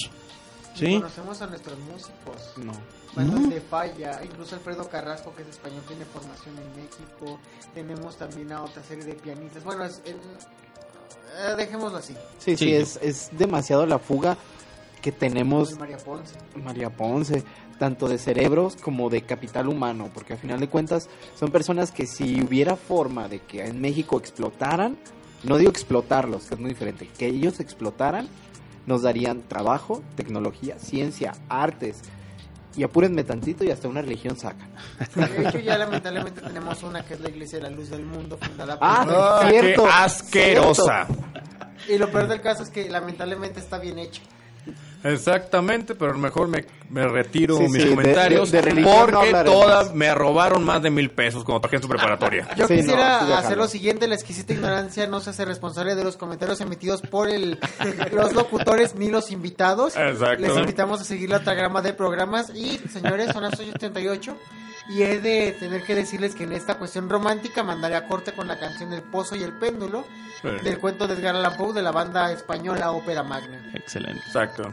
¿Sí? Conocemos a nuestros músicos. No. Bandas No. de falla, incluso Alfredo Carrasco, que es español, tiene formación en México. Tenemos también a otra serie de pianistas. Bueno, es, el- eh, dejémoslo así. Sí, sí, Sí. es, es demasiado la fuga que tenemos María Ponce. María Ponce, tanto de cerebros como de capital humano, porque al final de cuentas son personas que si hubiera forma de que en México explotaran, no digo explotarlos, que es muy diferente, que ellos explotaran, nos darían trabajo, tecnología, ciencia, artes, y apúrenme tantito y hasta una religión sacan. De hecho, ya lamentablemente tenemos una que es la Iglesia de la Luz del Mundo, fundada por... Ah, ¡Ah, cierto, qué asquerosa! Y lo peor del caso es que lamentablemente está bien hecha. Exactamente, pero mejor me, me retiro Sí, mis sí, comentarios de- de porque todas me robaron más de mil pesos cuando trabajé en su preparatoria. Yo Sí, quisiera hacer lo siguiente, la exquisita ignorancia no se hace responsable de los comentarios emitidos por el, los locutores ni los invitados. Exacto. Les invitamos a seguir la trama de programas y, señores, son las 8.38 y he de tener que decirles que en esta cuestión romántica mandaré a corte con la canción El Pozo y el Péndulo Sí. del cuento de Edgar Allan Poe de la banda española Ópera Magna. Excelente. Exacto.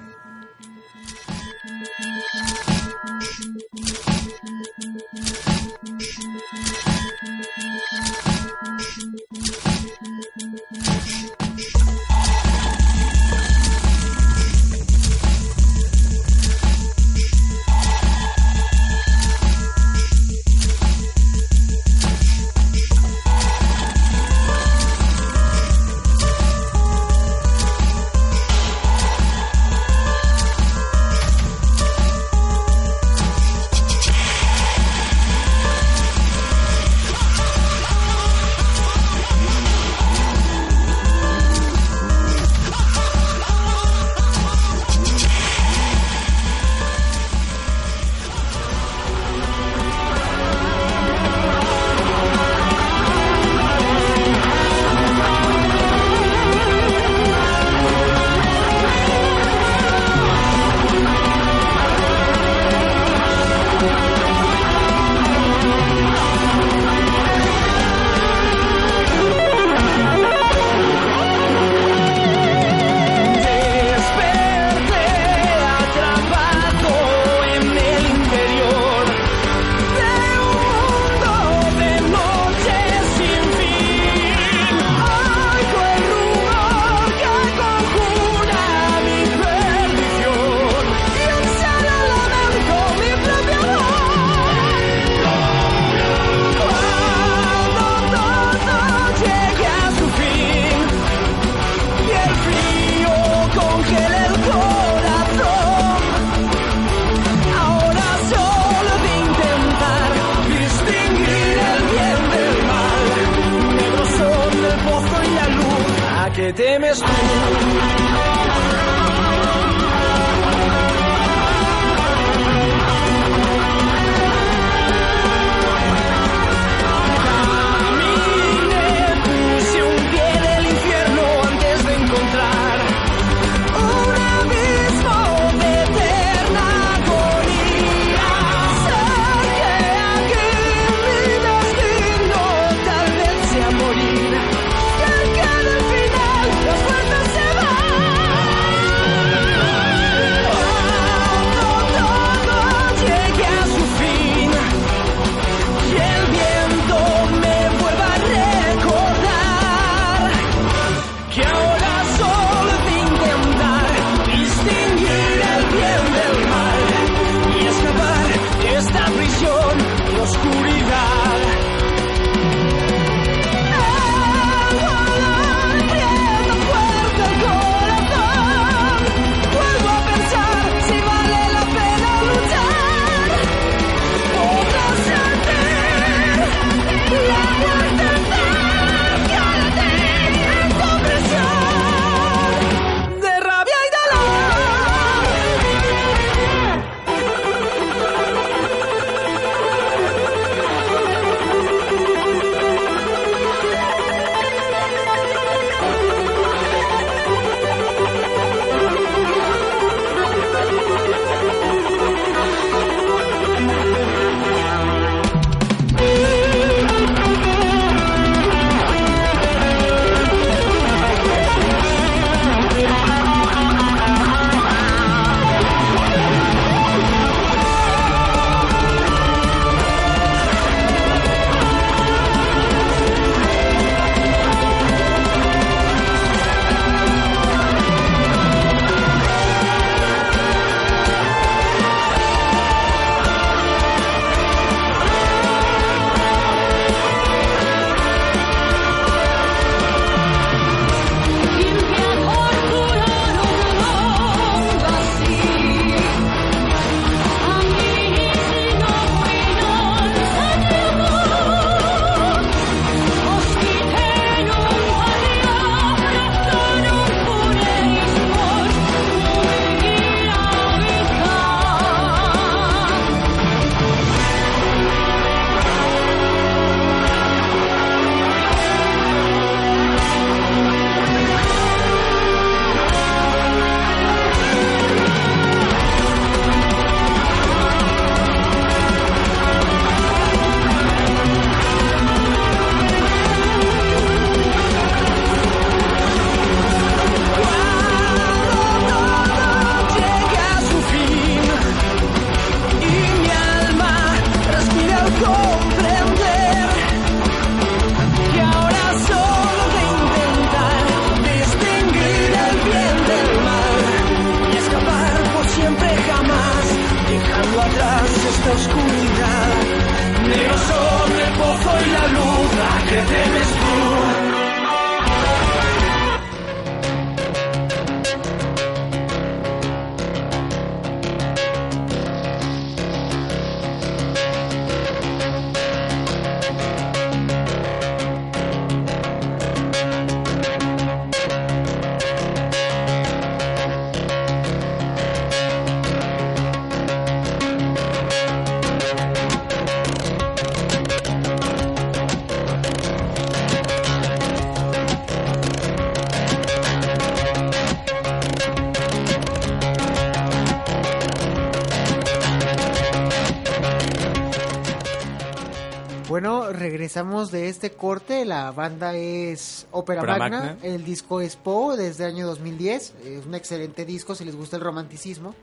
Bueno, regresamos de este corte. La banda es Ópera Ópera Magna. Magna. El disco es Po desde el año 2010. Es un excelente disco si les gusta el romanticismo.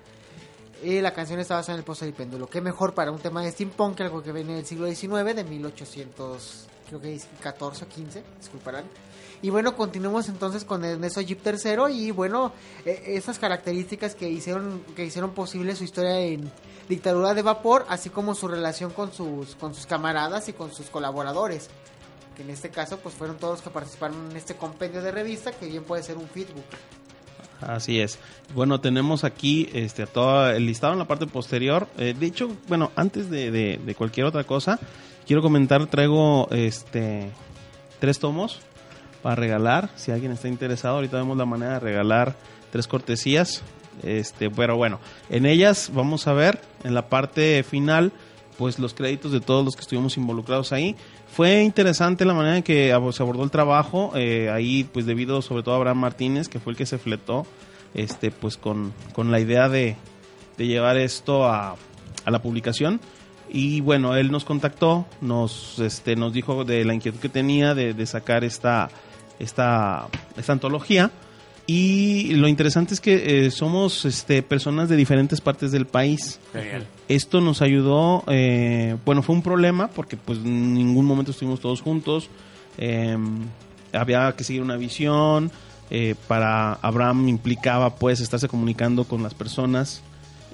Y la canción está basada en el pozo del péndulo. Qué mejor para un tema de steampunk algo que viene del siglo XIX, de 1800, creo que es 14 o 15, disculparán. Y bueno, continuamos entonces con Ernesto Jeep III y bueno, eh, esas características que hicieron que hicieron posible su historia en Dictadura de Vapor, así como su relación con sus con sus camaradas y con sus colaboradores, que en este caso pues fueron todos los que participaron en este compendio de revista, que bien puede ser un feedbook. Así es. Bueno, tenemos aquí este todo el listado en la parte posterior. Eh, de hecho, bueno, antes de, de- de cualquier otra cosa, quiero comentar, traigo este tres tomos para regalar. Si alguien está interesado, ahorita vemos la manera de regalar tres cortesías. Este, pero bueno, en ellas vamos a ver en la parte final pues los créditos de todos los que estuvimos involucrados ahí. Fue interesante la manera en que se abordó el trabajo, eh, ahí pues debido sobre todo a Abraham Martínez, que fue el que se fletó este pues con, con la idea de, de llevar esto a, a la publicación. Y bueno, él nos contactó, nos, este, nos dijo de la inquietud que tenía de, de sacar esta, esta, esta antología. Y lo interesante es que eh, somos este, personas de diferentes partes del país. Genial. Esto nos ayudó, eh, bueno, fue un problema porque pues en ningún momento estuvimos todos juntos. Eh, había que seguir una visión. eh, para Abraham implicaba pues estarse comunicando con las personas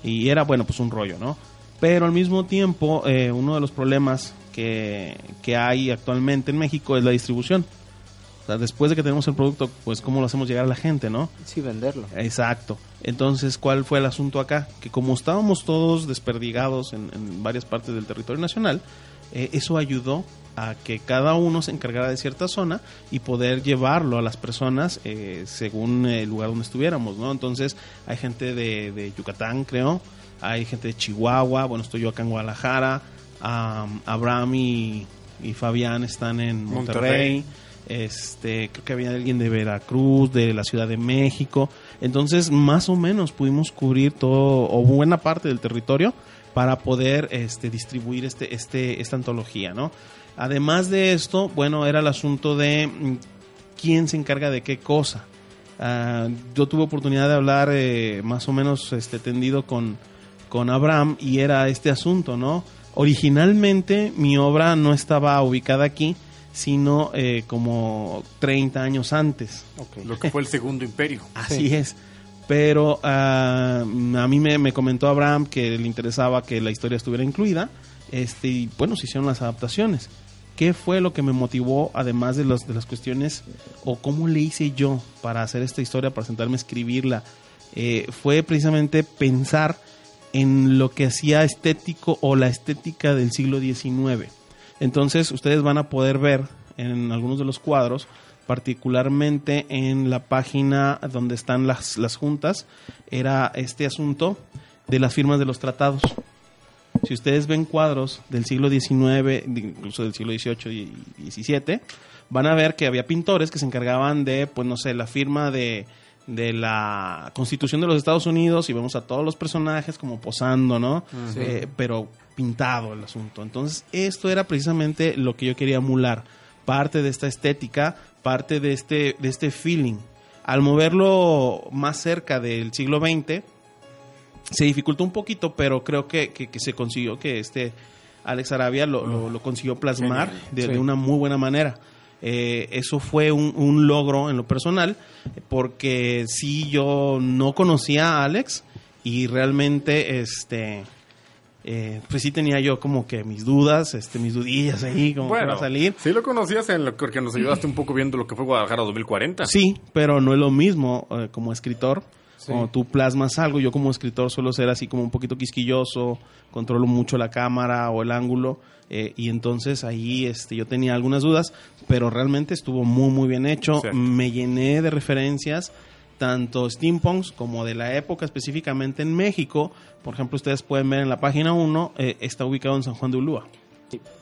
y era bueno pues un rollo, ¿no? Pero al mismo tiempo eh, uno de los problemas que, que hay actualmente en México es la distribución. Después de que tenemos el producto, pues cómo lo hacemos llegar a la gente, ¿no? Sí, venderlo. Exacto. Entonces, ¿cuál fue el asunto acá? Que como estábamos todos desperdigados en, en varias partes del territorio nacional, eh, eso ayudó a que cada uno se encargara de cierta zona y poder llevarlo a las personas eh, según el lugar donde estuviéramos, ¿no? Entonces, hay gente de, de Yucatán, creo, hay gente de Chihuahua, bueno, estoy yo acá en Guadalajara, am, Abraham y, y Fabián están en Monterrey. Monterrey este creo que había alguien de Veracruz, de la Ciudad de México. Entonces, más o menos pudimos cubrir todo o buena parte del territorio para poder este distribuir este este esta antología. Además de esto, bueno, era el asunto de mm, quién se encarga de qué cosa. Ah, yo tuve oportunidad de hablar eh, más o menos este tendido con con Abraham y era este asunto, ¿no? Originalmente mi obra no estaba ubicada aquí, sino eh, como 30 años antes. Lo que fue el segundo imperio. (laughs) Así es. Pero ah, a mí me, me comentó Abraham que le interesaba que la historia estuviera incluida. Este, y bueno, se hicieron las adaptaciones. ¿Qué fue lo que me motivó, además de, los, de las cuestiones, o cómo le hice yo para hacer esta historia, para sentarme a escribirla? Eh, fue precisamente pensar en lo que hacía estético o la estética del siglo XIX. Entonces, ustedes van a poder ver en algunos de los cuadros, particularmente en la página donde están las, las juntas, era este asunto de las firmas de los tratados. Si ustedes ven cuadros del siglo XIX, incluso del siglo XVIII y XVII, van a ver que había pintores que se encargaban de, pues no sé, la firma de, de la Constitución de los Estados Unidos y vemos a todos los personajes como posando, ¿no? Eh, pero pintado el asunto. Entonces, esto era precisamente lo que yo quería emular. Parte de esta estética, parte de este, de este feeling. Al moverlo más cerca del siglo XX, se dificultó un poquito, pero creo que, que- que se consiguió que este Alex Arabia lo, lo- lo consiguió plasmar de, de una muy buena manera. Eh, eso fue un, un logro en lo personal, porque sí yo no conocía a Alex y realmente este eh, pues sí tenía yo como que mis dudas, este mis dudillas ahí como que iba a salir. sí lo conocías en lo porque nos ayudaste un poco viendo lo que fue Guadalajara 2040. Sí, pero no es lo mismo eh, como escritor. Cuando tú plasmas algo, yo como escritor suelo ser así como un poquito quisquilloso, controlo mucho la cámara o el ángulo, eh, y entonces ahí este, yo tenía algunas dudas, pero realmente estuvo muy, muy bien hecho. Cierto. Me llené de referencias, tanto steampunks como de la época específicamente en México. Por ejemplo, ustedes pueden ver en la página 1, eh, está ubicado en San Juan de Ulúa.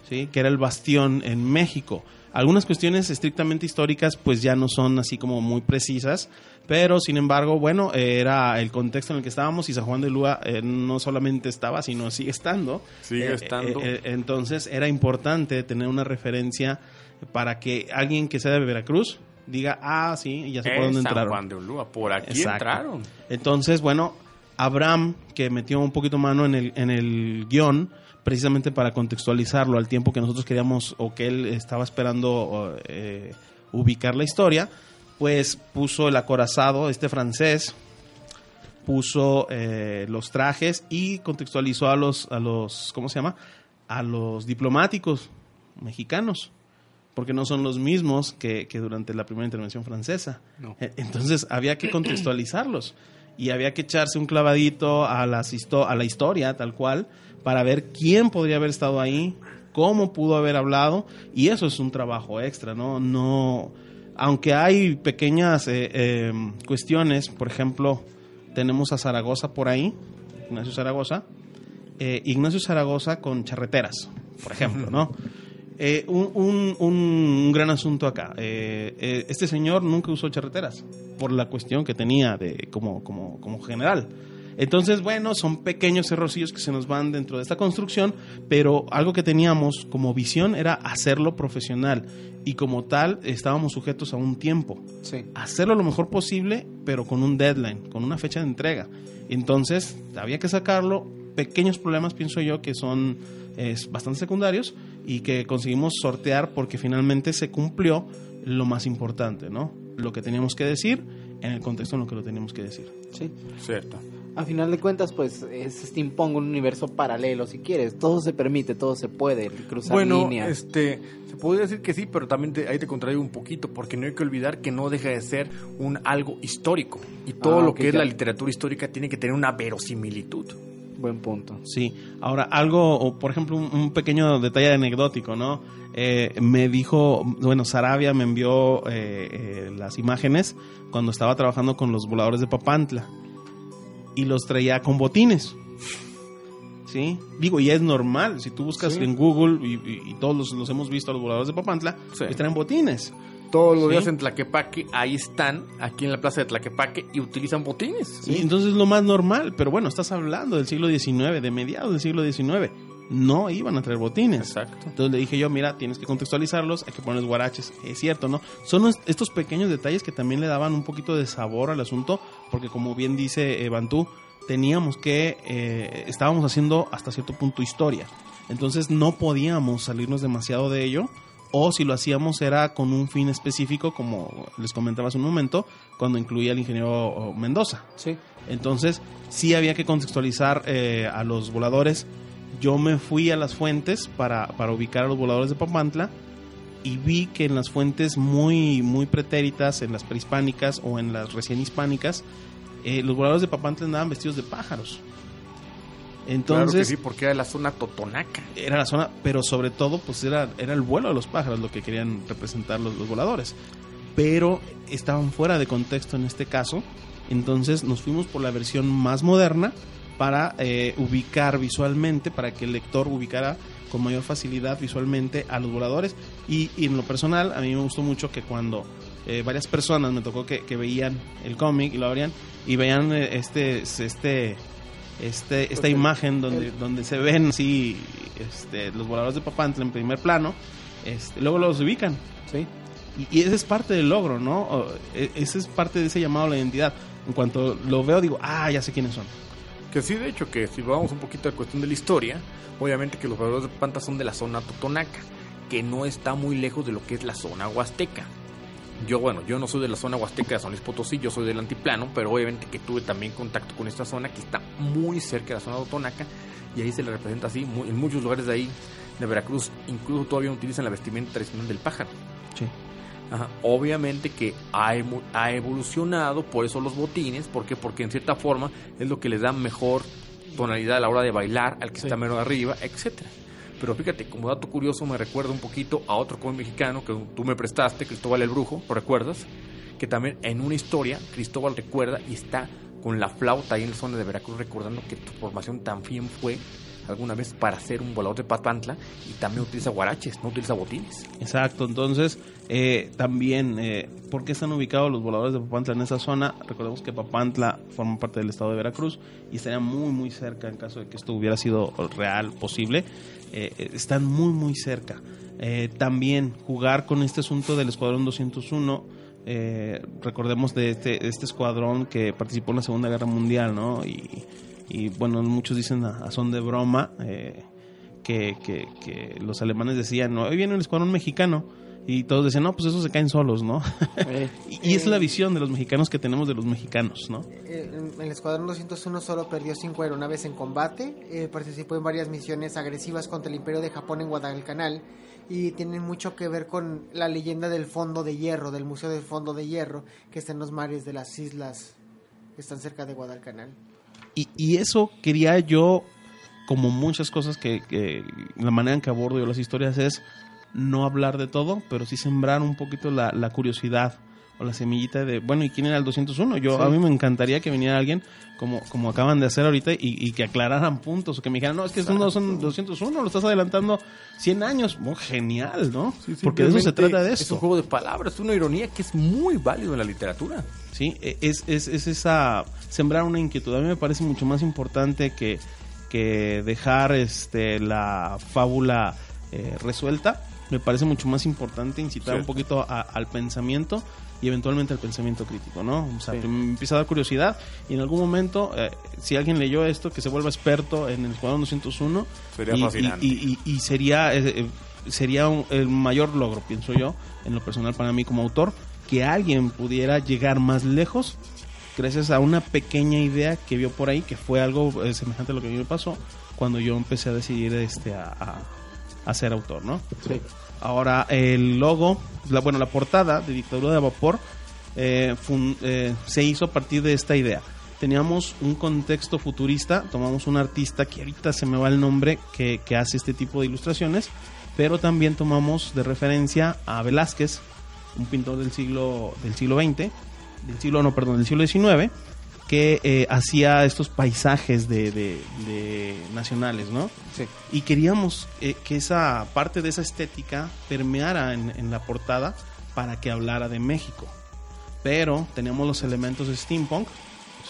¿sí? que era el bastión en México. Algunas cuestiones estrictamente históricas pues ya no son así como muy precisas, pero sin embargo, bueno, era el contexto en el que estábamos y San Juan de Lúa eh, no solamente estaba, sino sigue estando. Sigue Eh, estando. eh, eh, entonces era importante tener una referencia para que alguien que sea de Veracruz diga, ah, sí, ya sé por dónde San entraron. Juan de Ulúa, por aquí Exacto. entraron. Entonces, bueno, Abraham, que metió un poquito mano en el, en el guion, precisamente para contextualizarlo al tiempo que nosotros queríamos o que él estaba esperando eh, ubicar la historia, pues puso el acorazado, este francés, puso eh, los trajes y contextualizó a los, a los, ¿cómo se llama? A los diplomáticos mexicanos, porque no son los mismos que, que durante la primera intervención francesa. Eh, Entonces había que contextualizarlos y había que echarse un clavadito a, las histo- a la historia tal cual para ver quién podría haber estado ahí, cómo pudo haber hablado y eso es un trabajo extra, ¿no? No Aunque hay pequeñas eh, eh, cuestiones, por ejemplo, tenemos a Zaragoza por ahí, Ignacio Zaragoza, eh, Ignacio Zaragoza con charreteras, por ejemplo, ¿no? Un, un- un gran asunto acá. Este señor nunca usó charreteras por la cuestión que tenía de como, como, como general. Entonces, bueno, son pequeños errorcillos que se nos van dentro de esta construcción, pero algo que teníamos como visión era hacerlo profesional y como tal estábamos sujetos a un tiempo Sí. hacerlo lo mejor posible, pero con un deadline, con una fecha de entrega. Entonces, había que sacarlo. Pequeños problemas, pienso yo, que son es, bastante secundarios y que conseguimos sortear porque finalmente se cumplió lo más importante, ¿no? Lo que teníamos que decir en el contexto en lo que lo teníamos que decir. Sí. Cierto. A final de cuentas, pues es steampunk, un universo paralelo, si quieres. Todo se permite, todo se puede, cruzar Bueno, líneas. este, se podría decir que sí, pero también te- ahí te contradigo un poquito, porque no hay que olvidar que no deja de ser un algo histórico. Y todo Ah, lo ok, que es ya. la literatura histórica tiene que tener una verosimilitud. Buen punto. Sí, ahora algo, o por ejemplo, un, un pequeño detalle anecdótico, ¿no? Eh, me dijo, bueno, Sarabia me envió eh, eh, las imágenes cuando estaba trabajando con los voladores de Papantla y los traía con botines. ¿Sí? Digo, y es normal, si tú buscas Sí. en Google y, y- y todos los, los hemos visto a los voladores de Papantla, Sí. pues traen botines. Todos los Sí. días en Tlaquepaque, ahí están, aquí en la plaza de Tlaquepaque, y utilizan botines. Y entonces es lo más normal, pero bueno, estás hablando del siglo XIX, de mediados del siglo XIX. No iban a traer botines. Exacto. Entonces le dije yo, mira, tienes que contextualizarlos, hay que ponerles guaraches. Es cierto, ¿no? Son es- estos pequeños detalles que también le daban un poquito de sabor al asunto, porque como bien dice eh, Bantú, teníamos que, eh, estábamos haciendo hasta cierto punto historia. Entonces no podíamos salirnos demasiado de ello, o si lo hacíamos era con un fin específico, como les comentaba hace un momento, cuando incluía al ingeniero Mendoza. Sí. Entonces, sí había que contextualizar eh, a los voladores. Yo me fui a las fuentes para, para ubicar a los voladores de Papantla y vi que en las fuentes muy, muy pretéritas, en las prehispánicas o en las recién hispánicas, eh, los voladores de Papantla andaban vestidos de pájaros. Claro que Entonces, sí, porque era la zona totonaca. era la zona, pero sobre todo, pues era, era el vuelo de los pájaros lo que querían representar los, los voladores. Pero estaban fuera de contexto en este caso. Entonces nos fuimos por la versión más moderna para eh, ubicar visualmente, para que el lector ubicara con mayor facilidad visualmente a los voladores. Y, y en lo personal, a mí me gustó mucho que cuando eh, varias personas me tocó que, que veían el cómic y lo abrían y veían eh, este, este, este, esta imagen donde, donde se ven así este, los voladores de Papantla en primer plano, este, luego los ubican. Sí. Y, y ese es parte del logro, ¿no? O, e- ese es parte de ese llamado a la identidad. En cuanto lo veo, digo, ah, ya sé quiénes son. Que sí, de hecho, que si vamos un poquito a la cuestión de la historia, obviamente que los voladores de Papantla son de la zona totonaca, que no está muy lejos de lo que es la zona huasteca. Yo, bueno, yo no soy de la zona huasteca de San Luis Potosí, yo soy del antiplano, pero obviamente que tuve también contacto con esta zona que está muy cerca de la zona totonaca y ahí se le representa así, mu- en muchos lugares de ahí de Veracruz, incluso todavía utilizan la vestimenta tradicional del pájaro. Sí. Ajá. Obviamente que ha, ha evolucionado, por eso los botines, ¿por qué? Porque en cierta forma es lo que les da mejor tonalidad a la hora de bailar al que Sí. está mero arriba, etcétera. Pero fíjate, como dato curioso me recuerda un poquito a otro cómic mexicano que tú me prestaste, Cristóbal el Brujo, ¿lo recuerdas? Que también en una historia Cristóbal recuerda y está con la flauta ahí en la zona de Veracruz recordando que tu formación también fue alguna vez para ser un volador de Papantla y también utiliza guaraches, no utiliza botines. Exacto, entonces eh, también, eh, ¿por qué están ubicados los voladores de Papantla en esa zona? Recordemos que Papantla forma parte del estado de Veracruz y estaría muy, muy cerca en caso de que esto hubiera sido real, posible. Eh, eh, están muy, muy cerca. Eh, también jugar con este asunto del Escuadrón 201. eh, recordemos de este, de este escuadrón que participó en la Segunda Guerra Mundial, ¿no? Y, y, bueno, muchos dicen a, son de broma. que, que, que los alemanes decían, no, hoy viene el escuadrón mexicano. Y todos decían, no, pues esos se caen solos, ¿no? Eh, (laughs) y, y es la visión de los mexicanos que tenemos de los mexicanos, ¿no? Eh, El Escuadrón 201 solo perdió cinco aeronaves en combate, eh, participó en varias misiones agresivas contra el Imperio de Japón en Guadalcanal y tienen mucho que ver con la leyenda del Fondo de Hierro, del Museo del Fondo de Hierro, que está en los mares de las islas que están cerca de Guadalcanal. Y, y eso quería yo, como muchas cosas que, que la manera en que abordo yo las historias es no hablar de todo, pero sí sembrar un poquito la, la curiosidad o la semillita de, bueno, ¿y quién era el 201? Yo, a mí me encantaría que viniera alguien como, como acaban de hacer ahorita y, y que aclararan puntos o que me dijeran, no, es que eso no son 201, lo estás adelantando 100 años. Genial, ¿no? Porque de eso se trata de Es un esto. juego de palabras, una ironía que es muy válido en la literatura. Sí, e- es, es, es esa sembrar una inquietud. A mí me parece mucho más importante que, que dejar este la fábula eh, resuelta. Me parece mucho más importante incitar un poquito a- al pensamiento y eventualmente al pensamiento crítico, ¿no? O sea, Sí. que me empieza a dar curiosidad y en algún momento, eh, si alguien leyó esto, que se vuelva experto en el Escuadrón 201 Sería y, fascinante. y- y- y sería, eh, eh, sería un- el mayor logro, pienso yo, en lo personal para mí como autor, que alguien pudiera llegar más lejos gracias a una pequeña idea que vio por ahí, que fue algo eh, semejante a lo que a mí me pasó cuando yo empecé a decidir este, a, a- a ser autor, ¿no? Sí. Ahora, el logo, la, bueno, la portada de Dictadura de Vapor eh, fun- eh, se hizo a partir de esta idea. Teníamos un contexto futurista, tomamos un artista que ahorita se me va el nombre, que, que hace este tipo de ilustraciones, pero también tomamos de referencia a Velázquez, un pintor del siglo, del siglo XX, del siglo, no, perdón, del siglo XIX, que eh, hacía estos paisajes de, de- de nacionales, ¿no? Sí. y queríamos eh, que esa parte de esa estética permeara en, en la portada para que hablara de México. Pero teníamos los elementos de steampunk,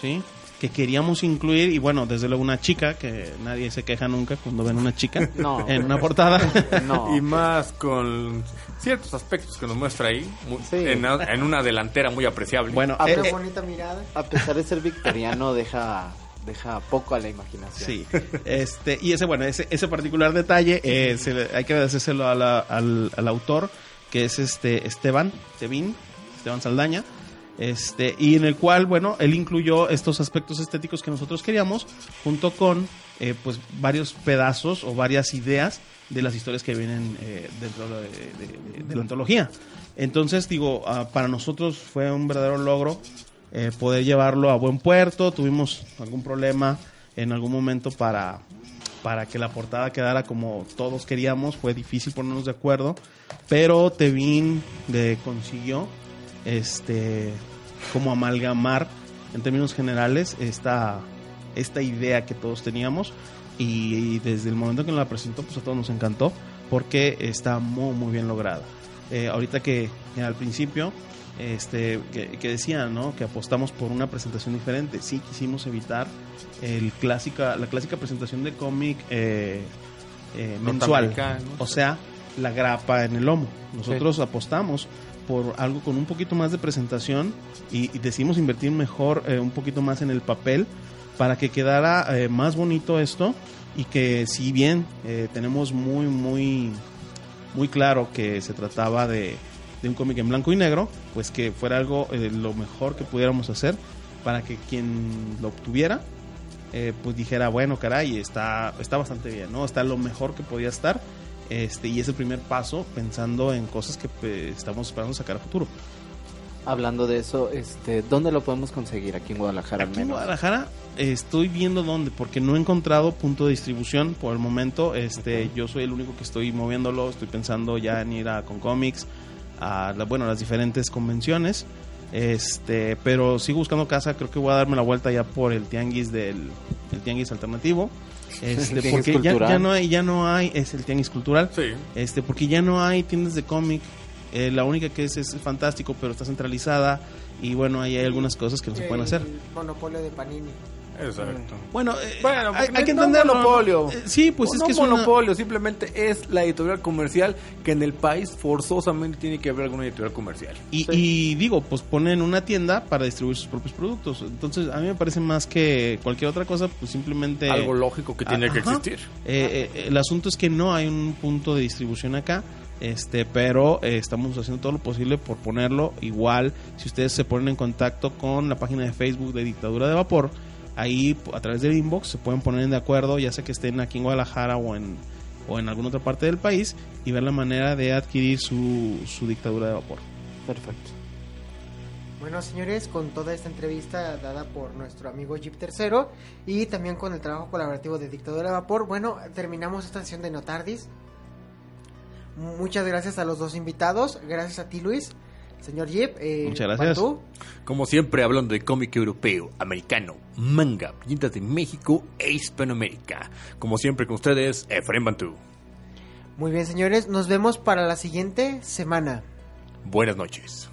¿sí? Que queríamos incluir, y bueno, desde luego una chica, que nadie se queja nunca cuando ven una chica (laughs) No. en una portada. (laughs) No. Y más con ciertos aspectos que nos muestra ahí, Sí. en, en una delantera muy apreciable. bueno, Ah, eh, eh, bonita mirada. A pesar de ser victoriano, (laughs) deja, deja poco a la imaginación. Sí, este, y ese, bueno, ese, ese particular detalle eh, se le- hay que agradecérselo a la- al, al autor, que es este Esteban, Tevin, Esteban Saldaña, este, y en el cual, bueno, él incluyó estos aspectos estéticos que nosotros queríamos, junto con, eh, pues, varios pedazos o varias ideas de las historias que vienen eh, dentro de, la antología. Entonces, digo, ah, para nosotros fue un verdadero logro eh, poder llevarlo a buen puerto. Tuvimos algún problema en algún momento para, para que la portada quedara como todos queríamos. Fue difícil ponernos de acuerdo, pero Tevin consiguió este como amalgamar en términos generales esta, esta idea que todos teníamos y, y desde el momento que nos la presentó pues a todos nos encantó porque está muy muy bien lograda. Eh, ahorita que, que al principio este que, que decían ¿no? que apostamos por una presentación diferente sí quisimos evitar el clásica la clásica presentación de cómic eh, eh, mensual o sea la grapa en el lomo nosotros apostamos por algo con un poquito más de presentación y, y decidimos invertir mejor eh, un poquito más en el papel para que quedara eh, más bonito esto y que si bien eh, tenemos muy muy muy claro que se trataba de, de un cómic en blanco y negro, pues que fuera algo eh, lo mejor que pudiéramos hacer para que quien lo obtuviera, eh, pues dijera, bueno, caray, está, está bastante bien, ¿no? Está lo mejor que podía estar. Este, y es el primer paso pensando en cosas que pues, estamos esperando sacar a futuro. Hablando de eso, este, ¿dóndé lo podemos conseguir aquí en Guadalajara al Aquí en menos? Guadalajara eh, estoy viendo dónde, porque no he encontrado punto de distribución por el momento. Este, yo soy el único que estoy moviéndolo. Estoy pensando ya en ir a con comics, a la- bueno, las diferentes convenciones. Este, pero sigo buscando casa. Creo que voy a darme la vuelta ya por el tianguis del el tianguis alternativo. (laughs) Este, tianguis porque ya, no hay, ya no hay, es el tianguis cultural. Sí. Este, porque ya no hay tiendas de cómic. Eh, la única que es es fantástico, pero está centralizada. Y bueno, ahí hay algunas cosas que no se pueden hacer. El monopolio de Panini. Exacto. Bueno, eh, Bueno, hay, que no es entenderlo. monopolio. Eh, sí, pues es no que es una- monopolio, simplemente es la editorial comercial que en el país forzosamente tiene que haber alguna editorial comercial. Y, y digo, pues ponen una tienda para distribuir sus propios productos. Entonces, a mí me parece más que cualquier otra cosa, pues simplemente... Algo lógico que tiene que Ajá. existir. Eh, eh, el asunto es que no hay un punto de distribución acá, este, pero eh, estamos haciendo todo lo posible por ponerlo. Igual, si ustedes se ponen en contacto con la página de Facebook de Dictadura de Vapor, ahí a través del inbox se pueden poner de acuerdo, ya sea que estén aquí en Guadalajara o en, o en alguna otra parte del país, y ver la manera de adquirir su, su Dictadura de Vapor. Perfecto. Bueno, señores, con toda esta entrevista dada por nuestro amigo Jeep Tercero y también con el trabajo colaborativo de Dictadura de Vapor, bueno, terminamos esta sesión de Notardis. Muchas gracias a los dos invitados. Gracias a ti, Luis. Señor Jeep. eh, Muchas gracias. Bantú. Como siempre, hablando de cómic europeo, americano, manga, viñetas de México e Hispanoamérica. Como siempre con ustedes, Efraín Bantú. Muy bien, señores. Nos vemos para la siguiente semana. Buenas noches.